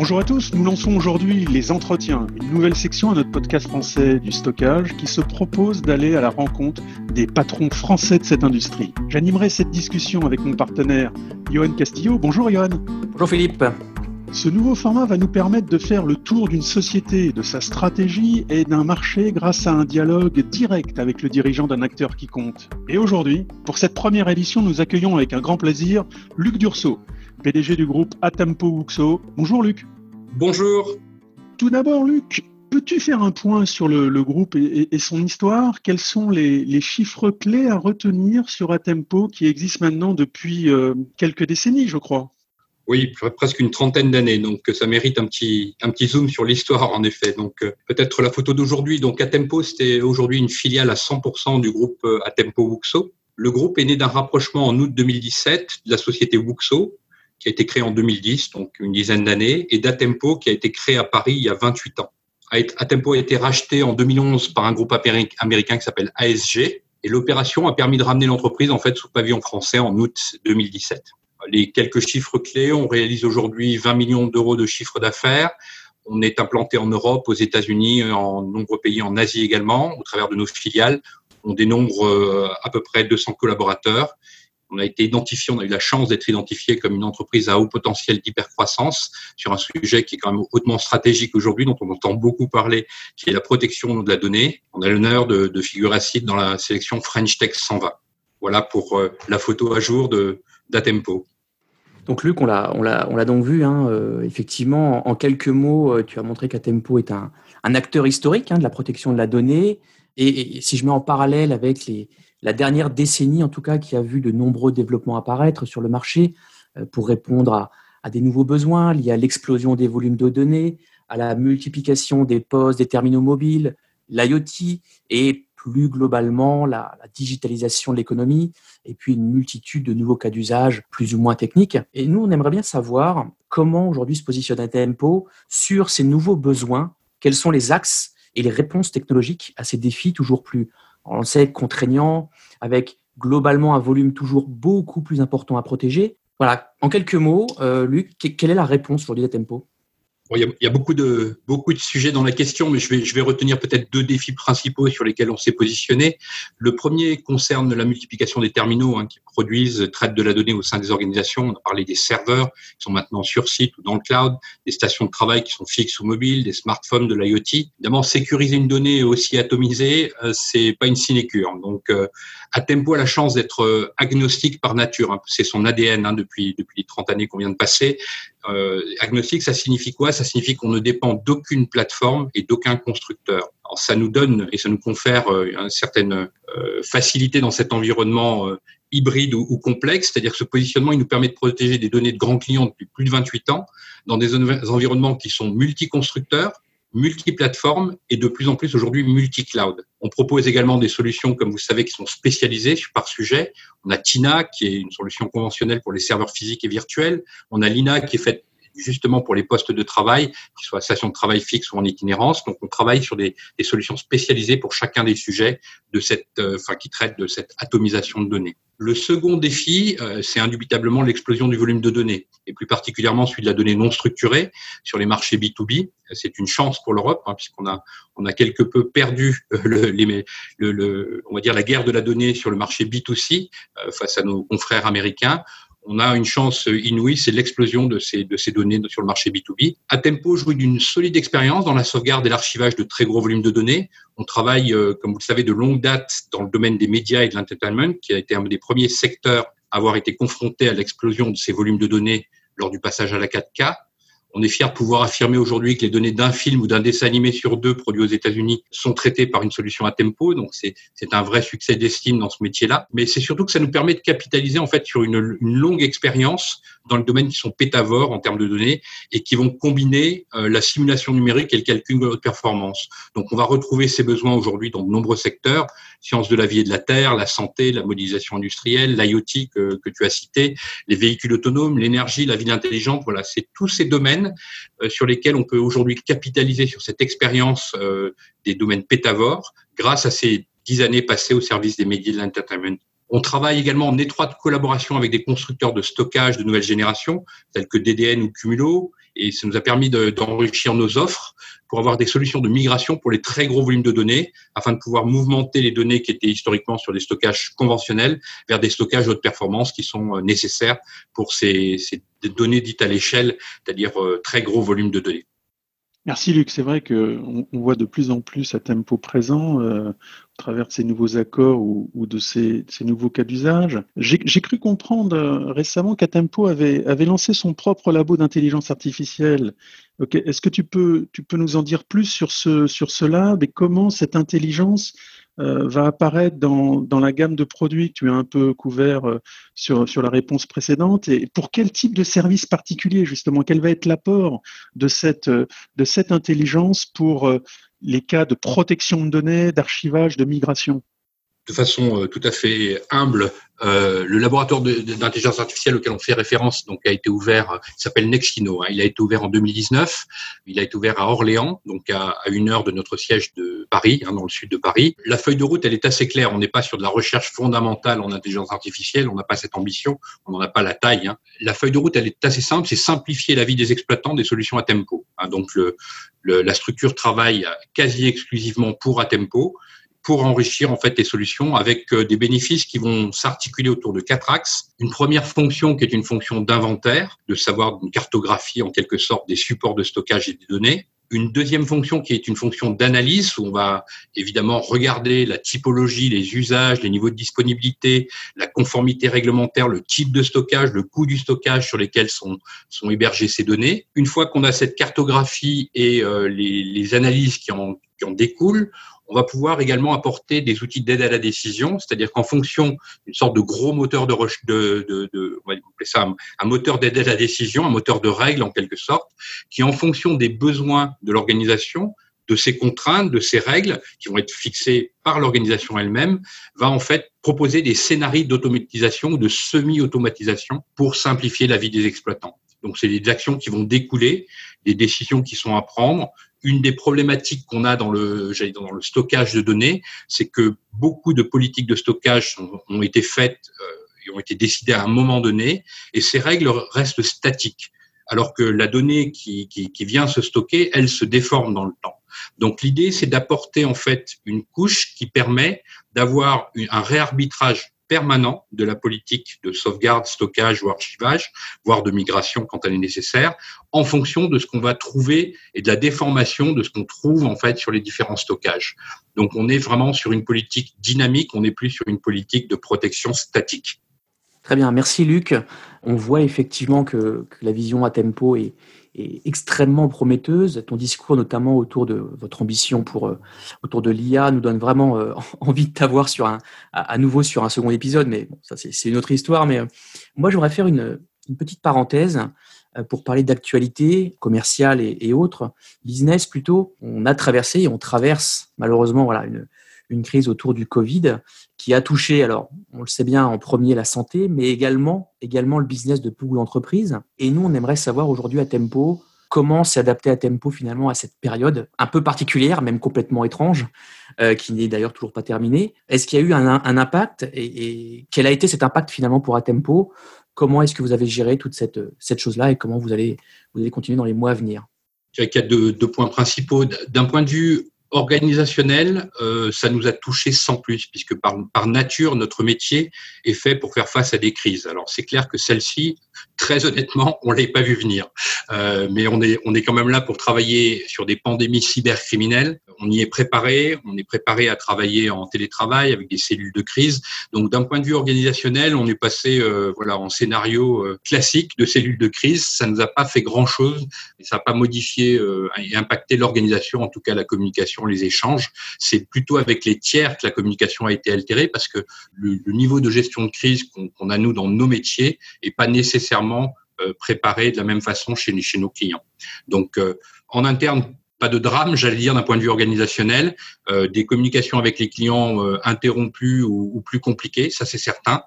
Bonjour à tous, nous lançons aujourd'hui les entretiens, une nouvelle section à notre podcast français du stockage qui se propose d'aller à la rencontre des patrons français de cette industrie. J'animerai cette discussion avec mon partenaire Johan Castillo. Bonjour Johan. Bonjour Philippe. Ce nouveau format va nous permettre de faire le tour d'une société, de sa stratégie et d'un marché grâce à un dialogue direct avec le dirigeant d'un acteur qui compte. Et aujourd'hui, pour cette première édition, nous accueillons avec un grand plaisir Luc Dursault, PDG du groupe Atempo Wuxo. Bonjour Luc. Bonjour. Tout d'abord Luc, peux-tu faire un point sur le, groupe et, son histoire? Quels sont les, chiffres clés à retenir sur Atempo qui existe maintenant depuis euh, quelques décennies, je crois? Oui, presque une trentaine d'années, donc ça mérite un petit un petit zoom sur l'histoire en effet. Donc euh, peut-être la photo d'aujourd'hui. Donc Atempo, c'était aujourd'hui une filiale à 100% du groupe euh, Atempo Wuxo. Le groupe est né d'un rapprochement en août 2017 de la société Wuxo, qui a été créée en 2010, donc une dizaine d'années, et d'Atempo, qui a été créé à Paris il y a 28 ans. Atempo a été racheté en 2011 par un groupe américain qui s'appelle ASG, et l'opération a permis de ramener l'entreprise en fait sous pavillon français en août 2017. Les quelques chiffres clés, on réalise aujourd'hui 20 millions d'euros de chiffre d'affaires. On est implanté en Europe, aux États-Unis, en nombreux pays en Asie également, au travers de nos filiales. On dénombre euh, à peu près 200 collaborateurs on a été identifié, on a eu la chance d'être identifié comme une entreprise à haut potentiel d'hypercroissance sur un sujet qui est quand même hautement stratégique aujourd'hui, dont on entend beaucoup parler, qui est la protection de la donnée. On a l'honneur de, figurer site dans la sélection French Tech 120. Voilà pour euh, la photo à jour d'Atempo. Donc Luc, on l'a donc vu, hein, euh, effectivement, en quelques mots, euh, tu as montré qu'Atempo est un, acteur historique hein, de la protection de la donnée. et, si je mets en parallèle avec les, la dernière décennie, en tout cas, qui a vu de nombreux développements apparaître sur le marché euh, pour répondre à, des nouveaux besoins liés à l'explosion des volumes de données, à la multiplication des postes, des terminaux mobiles, l'IoT et plus globalement la, digitalisation de l'économie et puis une multitude de nouveaux cas d'usage plus ou moins techniques. Et nous, on aimerait bien savoir comment aujourd'hui se positionne Tempo sur ces nouveaux besoins, quels sont les axes et les réponses technologiques à ces défis toujours plus on sait, contraignant, avec globalement un volume toujours beaucoup plus important à protéger. Voilà, en quelques mots, euh, Luc, quelle est la réponse pour l'idée Tempo il, y a, beaucoup de beaucoup de sujets dans la question, mais je vais je vais retenir peut-être deux défis principaux sur lesquels on s'est positionné. Le premier concerne la multiplication des terminaux hein, qui produisent, traitent de la donnée au sein des organisations. On a parlé des serveurs qui sont maintenant sur site ou dans le cloud, des stations de travail qui sont fixes ou mobiles, des smartphones, de l'IoT. Évidemment, sécuriser une donnée aussi atomisée, euh, c'est pas une sinécure. Donc, euh, Atempo a la chance d'être euh, agnostique par nature. Hein. C'est son ADN hein, depuis depuis les 30 années qu'on vient de passer. Euh, agnostique, ça signifie quoi? Ça signifie qu'on ne dépend d'aucune plateforme et d'aucun constructeur. Alors, ça nous donne et ça nous confère euh, une certaine euh, facilité dans cet environnement euh, hybride ou, ou complexe, c'est-à-dire que ce positionnement, il nous permet de protéger des données de grands clients depuis plus de 28 ans dans des environnements qui sont multi-constructeurs, multiplateforme et de plus en plus aujourd'hui multi-cloud. On propose également des solutions, comme vous savez, qui sont spécialisées par sujet. On a Tina, qui est une solution conventionnelle pour les serveurs physiques et virtuels. On a Lina, qui est faite justement pour les postes de travail, qu'ils soient station de travail fixe ou en itinérance. Donc, on travaille sur des, solutions spécialisées pour chacun des sujets de cette, euh, enfin, qui traitent de cette atomisation de données. Le second défi, euh, c'est indubitablement l'explosion du volume de données, et plus particulièrement celui de la donnée non structurée sur les marchés B2B. C'est une chance pour l'Europe, hein, puisqu'on a, on a quelque peu perdu euh, le, le, on va dire la guerre de la donnée sur le marché B2C face à nos confrères américains on a une chance inouïe, c'est l'explosion de ces, données sur le marché B2B. Atempo jouit d'une solide expérience dans la sauvegarde et l'archivage de très gros volumes de données. On travaille, euh, comme vous le savez, de longue date dans le domaine des médias et de l'entertainment, qui a été un des premiers secteurs à avoir été confronté à l'explosion de ces volumes de données lors du passage à la 4K. On est fier de pouvoir affirmer aujourd'hui que les données d'un film ou d'un dessin animé sur deux produit aux États-Unis sont traitées par une solution à tempo. Donc c'est un vrai succès d'estime dans ce métier-là. Mais c'est surtout que ça nous permet de capitaliser en fait sur une longue expérience dans le domaine qui sont pétavores en termes de données et qui vont combiner euh, la simulation numérique et le calcul de performance. Donc on va retrouver ces besoins aujourd'hui dans de nombreux secteurs sciences de la vie et de la terre, la santé, la modélisation industrielle, l'IoT que, que tu as cité, les véhicules autonomes, l'énergie, la ville intelligente. Voilà, c'est tous ces domaines euh, sur lesquels on peut aujourd'hui capitaliser sur cette expérience euh, des domaines pétavores grâce à ces dix années passées au service des médias de l'entertainment. On travaille également en étroite collaboration avec des constructeurs de stockage de nouvelle génération, tels que DDN ou Cumulo, et ça nous a permis d'enrichir nos offres pour avoir des solutions de migration pour les très gros volumes de données, afin de pouvoir mouvementer les données qui étaient historiquement sur des stockages conventionnels vers des stockages haute performance qui sont euh, nécessaires pour ces, données dites à l'échelle, c'est-à-dire euh, très gros volumes de données. Merci Luc, c'est vrai qu'on on voit de plus en plus à présent, euh, au travers de ces nouveaux accords ou, de ces, nouveaux cas d'usage. J'ai cru comprendre euh, récemment qu'Atempo avait, avait lancé son propre labo d'intelligence artificielle. Est-ce que tu peux, tu peux nous en dire plus sur ce, sur ce lab et comment cette intelligence euh, va apparaître dans, dans, la gamme de produits que tu as un peu couvert euh, sur, sur la réponse précédente. Et pour quel type de service particulier justement Quel va être l'apport de cette, euh, de cette intelligence pour les cas de protection de données, d'archivage, de migration? De façon tout à fait humble euh, le laboratoire d'intelligence artificielle auquel on fait référence donc a été ouvert, il s'appelle Nextino. Hein, il a été ouvert en 2019. Il a été ouvert à Orléans, donc à, une heure de notre siège de Paris, hein, dans le sud de Paris. La feuille de route, elle est assez claire. On n'est pas sur de la recherche fondamentale en intelligence artificielle. On n'a pas cette ambition. On n'en a pas la taille. Hein. La feuille de route, elle est assez simple. C'est simplifier la vie des exploitants des solutions à tempo. Donc la structure travaille quasi exclusivement pour à tempo pour enrichir en fait les solutions avec euh, des bénéfices qui vont s'articuler autour de quatre axes. Une première fonction qui est une fonction d'inventaire, de savoir une cartographie en quelque sorte des supports de stockage et des données. Une deuxième fonction qui est une fonction d'analyse où on va évidemment regarder la typologie, les usages, les niveaux de disponibilité, la conformité réglementaire, le type de stockage, le coût du stockage sur lesquels sont, sont hébergées ces données. Une fois qu'on a cette cartographie et euh, les, les, analyses qui en, qui en découlent, on va pouvoir également apporter des outils d'aide à la décision, c'est-à-dire qu'en fonction d'une sorte de gros moteur de, de, de, de on va ça un, moteur d'aide à la décision, un moteur de règles en quelque sorte, qui en fonction des besoins de l'organisation, de ses contraintes, de ses règles, qui vont être fixées par l'organisation elle-même, va en fait proposer des scénarios d'automatisation ou de semi-automatisation pour simplifier la vie des exploitants. Donc, c'est des actions qui vont découler, des décisions qui sont à prendre, une des problématiques qu'on a dans le, stockage de données, c'est que beaucoup de politiques de stockage ont été faites euh, et ont été décidées à un moment donné, et ces règles restent statiques, alors que la donnée qui, qui, qui vient se stocker, elle se déforme dans le temps. Donc l'idée, c'est d'apporter en fait une couche qui permet d'avoir un réarbitrage permanent de la politique de sauvegarde, stockage ou archivage, voire de migration quand elle est nécessaire, en fonction de ce qu'on va trouver et de la déformation de ce qu'on trouve en fait sur les différents stockages. Donc on est vraiment sur une politique dynamique, on n'est plus sur une politique de protection statique. Très bien, merci Luc. On voit effectivement que, que la vision à tempo est, est extrêmement prometteuse. Ton discours, notamment autour de votre ambition pour euh, autour de l'IA, nous donne vraiment euh, envie de t'avoir sur un à, nouveau sur un second épisode. Mais bon, ça c'est une autre histoire. Mais euh, moi, j'aimerais faire une, petite parenthèse pour parler d'actualité commerciale et, et, autres, business plutôt. On a traversé et on traverse malheureusement voilà une une crise autour du Covid qui a touché, alors on le sait bien, en premier la santé, mais également, également le business de beaucoup d'entreprises. Et nous, on aimerait savoir aujourd'hui à Tempo comment s'adapter à Tempo finalement à cette période un peu particulière, même complètement étrange, euh, qui n'est d'ailleurs toujours pas terminée. Est-ce qu'il y a eu un, impact et, quel a été cet impact finalement pour Atempo? Comment est-ce que vous avez géré toute cette, cette chose-là et comment vous allez, vous allez continuer dans les mois à venir? Il y a deux points principaux. D'un point de vue organisationnel, euh, ça nous a touché sans plus, puisque par, par nature, notre métier est fait pour faire face à des crises. Alors c'est clair que celle-ci, très honnêtement, on l'avait pas vu venir. Euh, mais on est, on est quand même là pour travailler sur des pandémies cybercriminelles. On y est préparé, on est préparé à travailler en télétravail avec des cellules de crise. Donc d'un point de vue organisationnel, on est passé euh, voilà en scénario euh, classique de cellules de crise. Ça nous a pas fait grand-chose, ça n'a pas modifié euh, et impacté l'organisation, en tout cas la communication les échanges. C'est plutôt avec les tiers que la communication a été altérée parce que le, niveau de gestion de crise qu'on a nous dans nos métiers est pas nécessairement euh, préparé de la même façon chez, nos clients. Donc euh, en interne, pas de drame, j'allais dire d'un point de vue organisationnel, euh, des communications avec les clients interrompues ou, plus compliquées, ça c'est certain.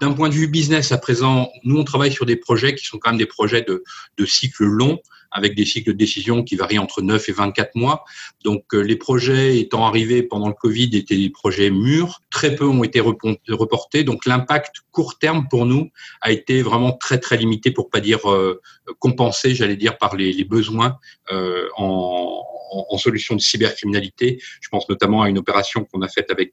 D'un point de vue business, à présent, nous on travaille sur des projets qui sont quand même des projets de cycle long, avec des cycles de décision qui varient entre 9 et 24 mois. Donc euh, les projets étant arrivés pendant le Covid étaient des projets mûrs, très peu ont été reportés. Donc l'impact court terme pour nous a été vraiment très très limité, pour pas dire euh, compensé, j'allais dire, par les, les besoins euh, en, en, solutions de cybercriminalité. Je pense notamment à une opération qu'on a faite avec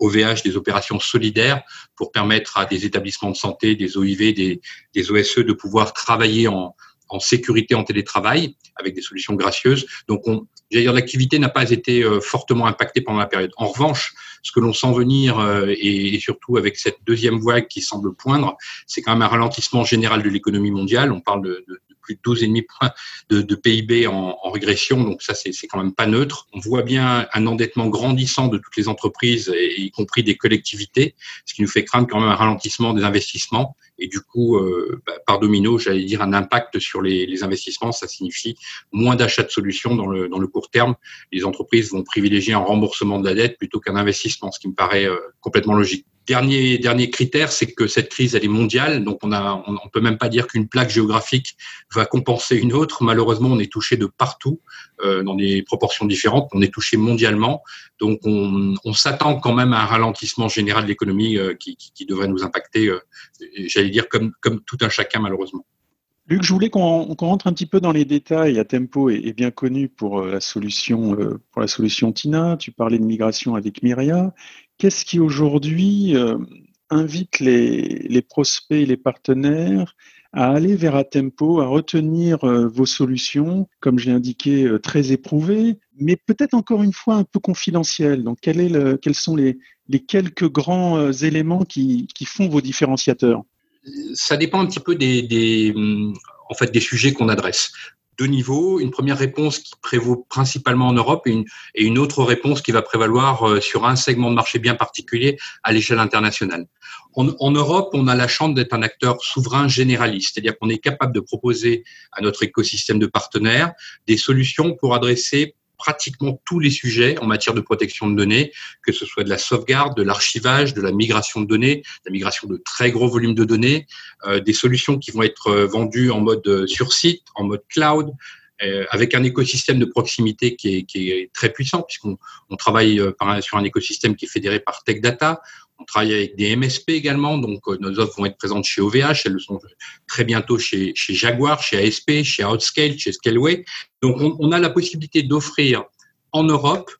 OVH, des opérations solidaires pour permettre à des établissements de santé, des OIV, des, des OSE de pouvoir travailler en, en sécurité en télétravail avec des solutions gracieuses. Donc, on, dire, l'activité n'a pas été euh, fortement impactée pendant la période. En revanche, ce que l'on sent venir, euh, et, surtout avec cette deuxième vague qui semble poindre, c'est quand même un ralentissement général de l'économie mondiale. On parle de, de, de plus de 12,5 points de, PIB en, en, régression, donc ça, c'est quand même pas neutre. On voit bien un endettement grandissant de toutes les entreprises, et, y compris des collectivités, ce qui nous fait craindre quand même un ralentissement des investissements et du coup, euh, bah, par domino, j'allais dire un impact sur les, investissements. Ça signifie moins d'achats de solutions dans le, court terme. Les entreprises vont privilégier un remboursement de la dette plutôt qu'un investissement, ce qui me paraît euh, complètement logique. Dernier, critère, c'est que cette crise, elle est mondiale. Donc, on on peut même pas dire qu'une plaque géographique va compenser une autre. Malheureusement, on est touché de partout, euh, dans des proportions différentes. On est touché mondialement. Donc, on, s'attend quand même à un ralentissement général de l'économie qui, devrait nous impacter, euh, dire, comme, comme tout un chacun, malheureusement. Luc, je voulais qu'on qu rentre un petit peu dans les détails. À Tempo est, bien connu pour la solution pour la solution Tina. Tu parlais de migration avec Myria. Qu'est-ce qui aujourd'hui euh, invite les, les, prospects et les partenaires à aller vers Atempo, à retenir euh, vos solutions, comme j'ai indiqué, euh, très éprouvées, mais peut-être encore une fois un peu confidentielles? Donc, quel quels sont les, les quelques grands euh, éléments qui, qui, font vos différenciateurs? Ça dépend un petit peu des, des en fait, des sujets qu'on adresse deux niveaux, une première réponse qui prévaut principalement en Europe et une, et une autre réponse qui va prévaloir euh, sur un segment de marché bien particulier à l'échelle internationale. En, en, Europe, on a la chance d'être un acteur souverain généraliste, c'est-à-dire qu'on est capable de proposer à notre écosystème de partenaires des solutions pour adresser pratiquement tous les sujets en matière de protection de données, que ce soit de la sauvegarde, de l'archivage, de la migration de données, la migration de très gros volumes de données, euh, des solutions qui vont être euh, vendues en mode euh, sur site, en mode cloud, avec un écosystème de proximité qui est, très puissant, puisqu'on on travaille sur un écosystème qui est fédéré par Tech Data. On travaille avec des MSP également, donc nos offres vont être présentes chez OVH, elles le sont très bientôt chez, Jaguar, chez ASP, chez Outscale, chez Scaleway. Donc on, a la possibilité d'offrir en Europe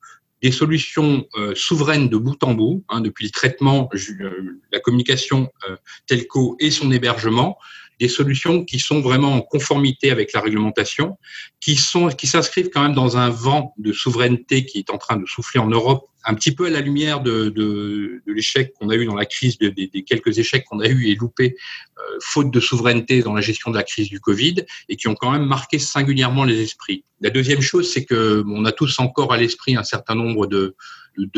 des solutions euh, souveraines de bout en bout, hein, depuis le traitement, euh, la communication euh, telco et son hébergement, des solutions qui sont vraiment en conformité avec la réglementation, qui sont qui s'inscrivent quand même dans un vent de souveraineté qui est en train de souffler en Europe, un petit peu à la lumière de, l'échec qu'on a eu dans la crise, de, des quelques échecs qu'on a eu et loupés, euh, faute de souveraineté dans la gestion de la crise du Covid, et qui ont quand même marqué singulièrement les esprits. La deuxième chose, c'est que on a tous encore à l'esprit un certain nombre de,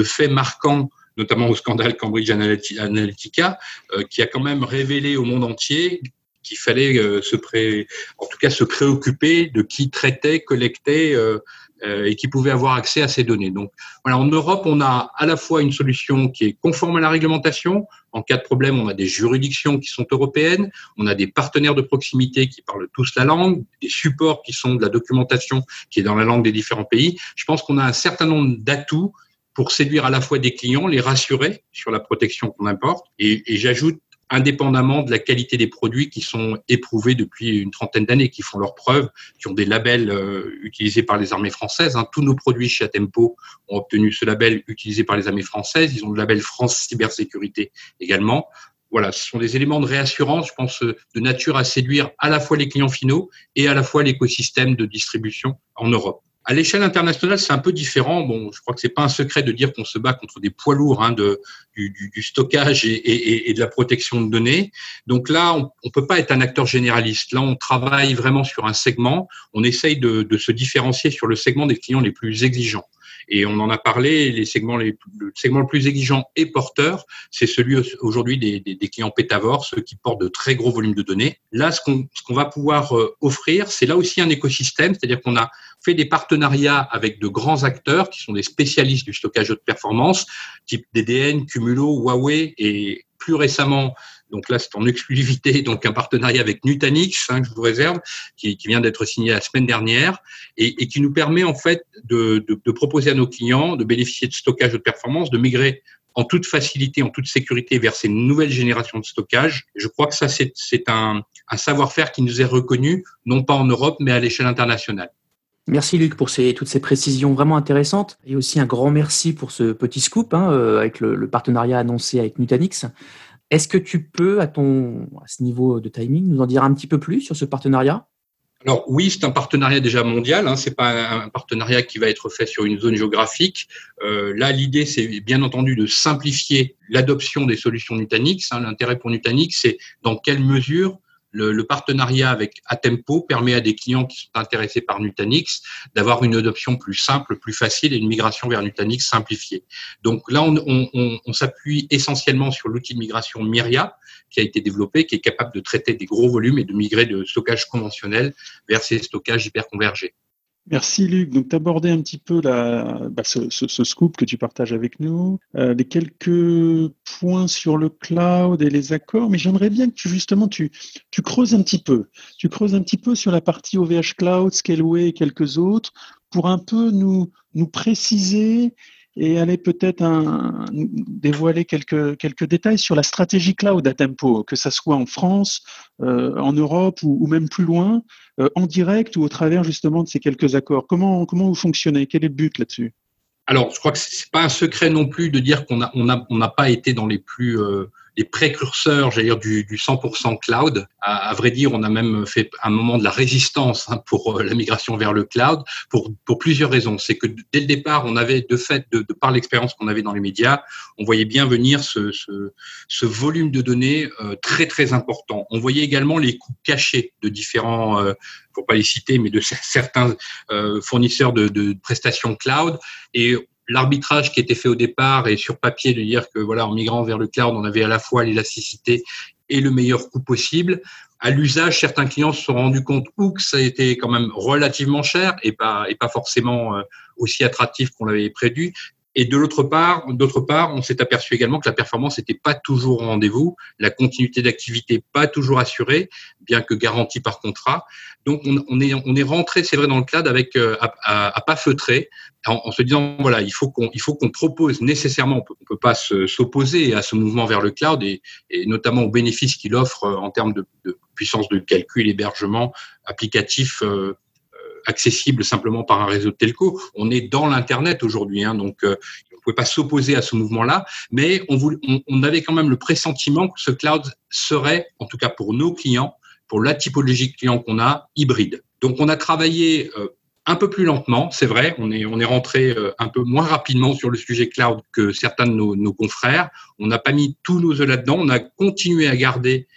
faits marquants notamment au scandale Cambridge Analytica, euh, qui a quand même révélé au monde entier qu'il fallait euh, se pré... en tout cas se préoccuper de qui traitait, collectait et qui pouvait avoir accès à ces données. Donc voilà, en Europe, on a à la fois une solution qui est conforme à la réglementation. En cas de problème, on a des juridictions qui sont européennes, on a des partenaires de proximité qui parlent tous la langue, des supports qui sont de la documentation qui est dans la langue des différents pays. Je pense qu'on a un certain nombre d'atouts pour séduire à la fois des clients, les rassurer sur la protection qu'on importe. Et j'ajoute indépendamment de la qualité des produits qui sont éprouvés depuis une trentaine d'années, qui font leurs preuves, qui ont des labels euh, utilisés par les armées françaises. Hein. Tous nos produits chez Atempo ont obtenu ce label utilisé par les armées françaises. Ils ont le label France Cybersécurité également. Voilà, ce sont des éléments de réassurance, je pense, de nature à séduire à la fois les clients finaux et à la fois l'écosystème de distribution en Europe. À l'échelle internationale, c'est un peu différent. Bon, je crois que c'est pas un secret de dire qu'on se bat contre des poids lourds hein, de, du, du, du stockage et, et, et, de la protection de données. Donc là, on, on peut pas être un acteur généraliste. Là, on travaille vraiment sur un segment. On essaye de, de se différencier sur le segment des clients les plus exigeants. Et on en a parlé, les segments les, le segment le plus exigeant et porteur, c'est celui aujourd'hui des, des, des, clients pétavores, ceux qui portent de très gros volumes de données. Là, ce qu'on ce qu'on va pouvoir euh, offrir, c'est là aussi un écosystème, c'est-à-dire qu'on a des partenariats avec de grands acteurs qui sont des spécialistes du stockage de performance, type DDN, Cumulo, Huawei et plus récemment Donc là, c'est en exclusivité, donc un partenariat avec Nutanix, hein, que je vous réserve, qui, vient d'être signé la semaine dernière, et, qui nous permet en fait de, proposer à nos clients de bénéficier de stockage de performance, de migrer en toute facilité, en toute sécurité vers ces nouvelles générations de stockage. Je crois que ça, c'est un savoir-faire qui nous est reconnu, non pas en Europe, mais à l'échelle internationale. Merci Luc pour toutes ces précisions vraiment intéressantes et aussi un grand merci pour ce petit scoop hein, euh, avec le, partenariat annoncé avec Nutanix. Est-ce que tu peux, à, ton, à ce niveau de timing, nous en dire un petit peu plus sur ce partenariat? Alors oui, c'est un partenariat déjà mondial. Hein, c'est pas un partenariat qui va être fait sur une zone géographique. Euh, là, l'idée, c'est bien entendu de simplifier l'adoption des solutions Nutanix. Hein. L'intérêt pour Nutanix, c'est dans quelle mesure le, partenariat avec Atempo permet à des clients qui sont intéressés par Nutanix d'avoir une adoption plus simple, plus facile et une migration vers Nutanix simplifiée. Donc là, on, s'appuie essentiellement sur l'outil de migration Myria qui a été développé, qui est capable de traiter des gros volumes et de migrer de stockage conventionnel vers ces stockages hyperconvergés. Merci Luc. Donc, tu un petit peu bah, ce, scoop que tu partages avec nous, euh, les quelques points sur le cloud et les accords, mais j'aimerais bien que tu, justement tu, tu creuses un petit peu. Tu creuses un petit peu sur la partie OVH Cloud, Scaleway et quelques autres pour un peu nous, nous préciser et aller peut-être dévoiler quelques, quelques détails sur la stratégie cloud à Tempo, que ce soit en France, euh, en Europe ou, même plus loin, euh, en direct ou au travers justement de ces quelques accords. Comment, comment vous fonctionnez? Quel est le but là-dessus? Alors, je crois que c'est pas un secret non plus de dire qu'on n'a on a, on pas été dans les plus euh, les précurseurs, j'allais dire, du, du 100% cloud. À, vrai dire, on a même fait un moment de la résistance hein, pour euh, la migration vers le cloud pour, pour plusieurs raisons. C'est que dès le départ, on avait, de fait, de, de par l'expérience qu'on avait dans les médias, on voyait bien venir ce, ce, ce volume de données euh, très, très important. On voyait également les coûts cachés de différents, euh, pour pas les citer, mais de certains euh, fournisseurs de, de prestations cloud. Et l'arbitrage qui était fait au départ et sur papier de dire que voilà en migrant vers le cloud on avait à la fois l'élasticité et le meilleur coût possible. À l'usage certains clients se sont rendus compte ou que ça a été quand même relativement cher et pas et pas forcément euh, aussi attractif qu'on l'avait prévu et de l'autre part, d'autre part, on s'est aperçu également que la performance n'était pas toujours au rendez-vous, la continuité d'activité pas toujours assurée, bien que garantie par contrat. Donc, on, est, on est rentré, c'est vrai, dans le cloud avec euh, à, pas feutrer, en, se disant voilà, il faut qu'on, il faut qu'on propose nécessairement, on peut, peut pas s'opposer à ce mouvement vers le cloud et, notamment aux bénéfices qu'il offre euh, en termes de, puissance de calcul, hébergement, applicatif. Euh, accessible simplement par un réseau de telco. On est dans l'Internet aujourd'hui, hein, donc euh, on ne pouvait pas s'opposer à ce mouvement-là, mais on, avait quand même le pressentiment que ce cloud serait, en tout cas pour nos clients, pour la typologie de clients qu'on a, hybride. Donc on a travaillé euh, un peu plus lentement, c'est vrai. On est, rentré euh, un peu moins rapidement sur le sujet cloud que certains de nos, confrères. On n'a pas mis tous nos œufs là-dedans. On a continué à garder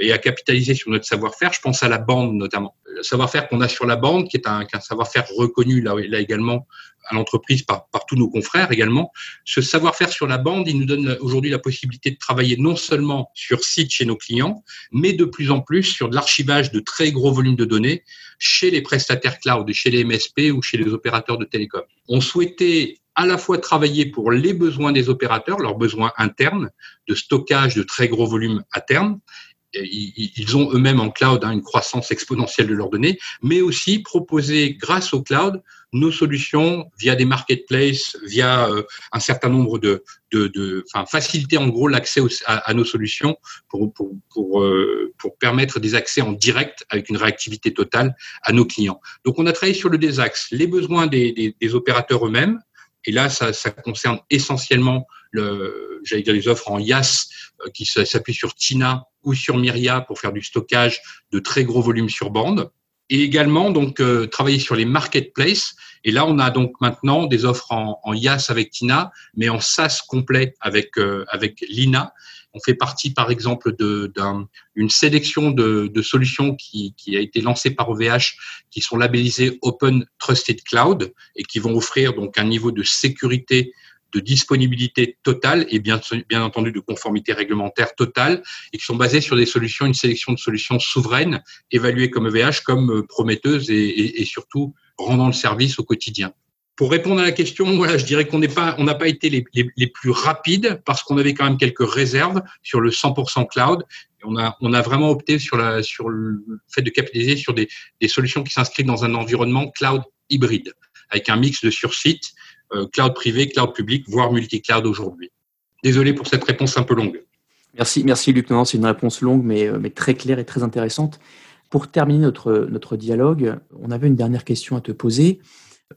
et à capitaliser sur notre savoir-faire. Je pense à la bande notamment. Le savoir-faire qu'on a sur la bande, qui est un, savoir-faire reconnu là, également à l'entreprise par, par tous nos confrères également. Ce savoir-faire sur la bande, il nous donne aujourd'hui la possibilité de travailler non seulement sur site chez nos clients, mais de plus en plus sur de l'archivage de très gros volumes de données chez les prestataires cloud, chez les MSP ou chez les opérateurs de télécom. On souhaitait à la fois travailler pour les besoins des opérateurs, leurs besoins internes de stockage de très gros volumes à terme. Ils ont eux-mêmes en cloud hein, une croissance exponentielle de leurs données, mais aussi proposer grâce au cloud nos solutions via des marketplaces, via euh, un certain nombre de, de, de enfin, faciliter en gros l'accès à, nos solutions pour, pour, pour, euh, pour, permettre des accès en direct avec une réactivité totale à nos clients. Donc on a travaillé sur le des axes, les besoins des, des, des opérateurs eux-mêmes, et là, ça, ça concerne essentiellement le, j'allais dire les offres en IaaS euh, qui s'appuient sur Tina ou sur Myria pour faire du stockage de très gros volumes sur bande. Et également, donc, euh, travailler sur les marketplaces. Et là, on a donc maintenant des offres en, en IaaS avec Tina, mais en SaaS complet avec, euh, avec Lina. On fait partie, par exemple, d'une sélection de, solutions qui, a été lancée par OVH, qui sont labellisées Open Trusted Cloud et qui vont offrir donc un niveau de sécurité de disponibilité totale et bien, entendu de conformité réglementaire totale et qui sont basées sur des solutions, une sélection de solutions souveraines évaluées comme EVH comme prometteuses et, surtout rendant le service au quotidien pour répondre à la question, voilà, je dirais qu'on n'est pas, on n'a pas été les, les, plus rapides parce qu'on avait quand même quelques réserves sur le 100% cloud. On a, on a vraiment opté sur la, sur le fait de capitaliser sur des, des solutions qui s'inscrivent dans un environnement cloud hybride avec un mix de sur-site, euh, cloud privé, cloud public, voire multi-cloud aujourd'hui. Désolé pour cette réponse un peu longue. Merci, merci Luc. c'est une réponse longue, mais, euh, mais très claire et très intéressante. Pour terminer notre dialogue, on avait une dernière question à te poser.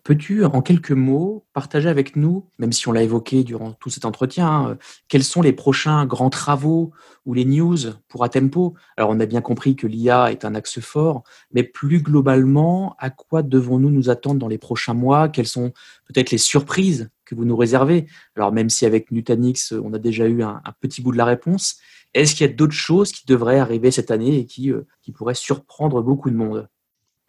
Peux-tu, en quelques mots, partager avec nous, même si on l'a évoqué durant tout cet entretien, hein, quels sont les prochains grands travaux ou les news pour Atempo? Alors, on a bien compris que l'IA est un axe fort, mais plus globalement, à quoi devons-nous nous attendre dans les prochains mois? Quelles sont peut-être les surprises que vous nous réservez? Alors, même si avec Nutanix, on a déjà eu un petit bout de la réponse, est-ce qu'il y a d'autres choses qui devraient arriver cette année et qui, euh, qui pourraient surprendre beaucoup de monde?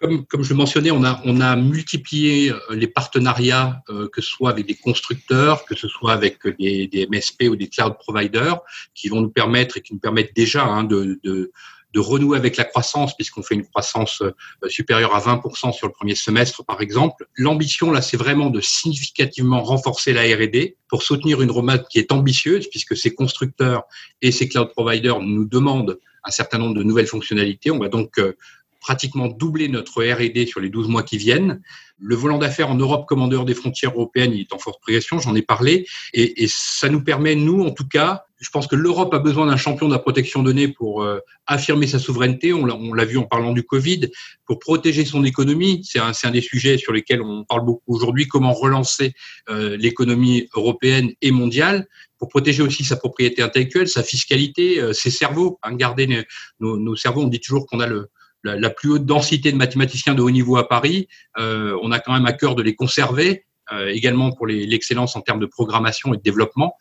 Comme, comme, je le mentionnais, on a, on a multiplié euh, les partenariats, euh, que ce soit avec des constructeurs, que ce soit avec des, des, MSP ou des cloud providers, qui vont nous permettre et qui nous permettent déjà hein, de, de, de renouer avec la croissance, puisqu'on fait une croissance euh, supérieure à 20% sur le premier semestre, par exemple. L'ambition, là, c'est vraiment de significativement renforcer la R&D pour soutenir une roadmap qui est ambitieuse, puisque ces constructeurs et ces cloud providers nous demandent un certain nombre de nouvelles fonctionnalités. On va donc euh, pratiquement doubler notre R&D sur les 12 mois qui viennent. Le volant d'affaires en Europe commandeur des frontières européennes, il est en forte progression, j'en ai parlé, et, et, ça nous permet, nous, en tout cas, je pense que l'Europe a besoin d'un champion de la protection de données pour euh, affirmer sa souveraineté. On l'a vu en parlant du Covid, pour protéger son économie. C'est un, un, des sujets sur lesquels on parle beaucoup aujourd'hui. Comment relancer euh, l'économie européenne et mondiale pour protéger aussi sa propriété intellectuelle, sa fiscalité, euh, ses cerveaux. Hein, garder nos, nos, cerveaux. On dit toujours qu'on a le, la, plus haute densité de mathématiciens de haut niveau à Paris. Euh, on a quand même à cœur de les conserver. Euh, également pour l'excellence en termes de programmation et de développement.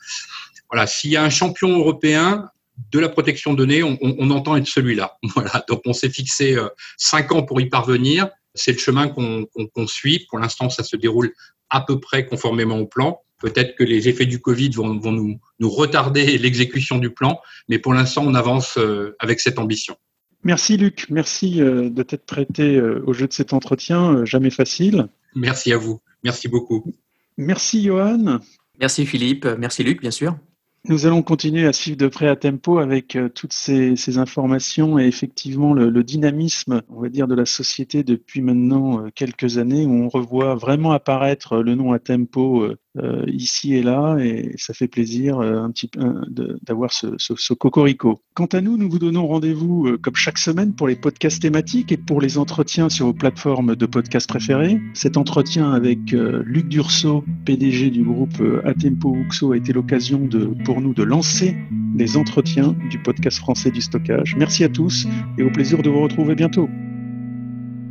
Voilà, s'il y a un champion européen de la protection de données, on, entend être celui-là. Voilà, donc on s'est fixé euh, cinq ans pour y parvenir. C'est le chemin qu'on qu suit. Pour l'instant, ça se déroule à peu près conformément au plan. Peut-être que les effets du Covid vont, nous, retarder l'exécution du plan, mais pour l'instant, on avance avec cette ambition. Merci Luc, merci euh, de t'être prêté au jeu de cet entretien, jamais facile. Merci à vous, merci beaucoup. Merci Johan. Merci Philippe, merci Luc, bien sûr. Nous allons continuer à suivre de près à tempo avec euh, toutes ces, ces, informations et effectivement le, le, dynamisme, on va dire, de la société depuis maintenant euh, quelques années où on revoit vraiment apparaître le nom à tempo euh, ici et là et ça fait plaisir un petit peu d'avoir ce, ce, ce, cocorico. Quant à nous, nous vous donnons rendez-vous comme chaque semaine pour les podcasts thématiques et pour les entretiens sur vos plateformes de podcasts préférées. Cet entretien avec Luc Dursault, PDG du groupe Atempo Uxo, a été l'occasion de pour nous de lancer les entretiens du podcast français du stockage. Merci à tous et au plaisir de vous retrouver bientôt.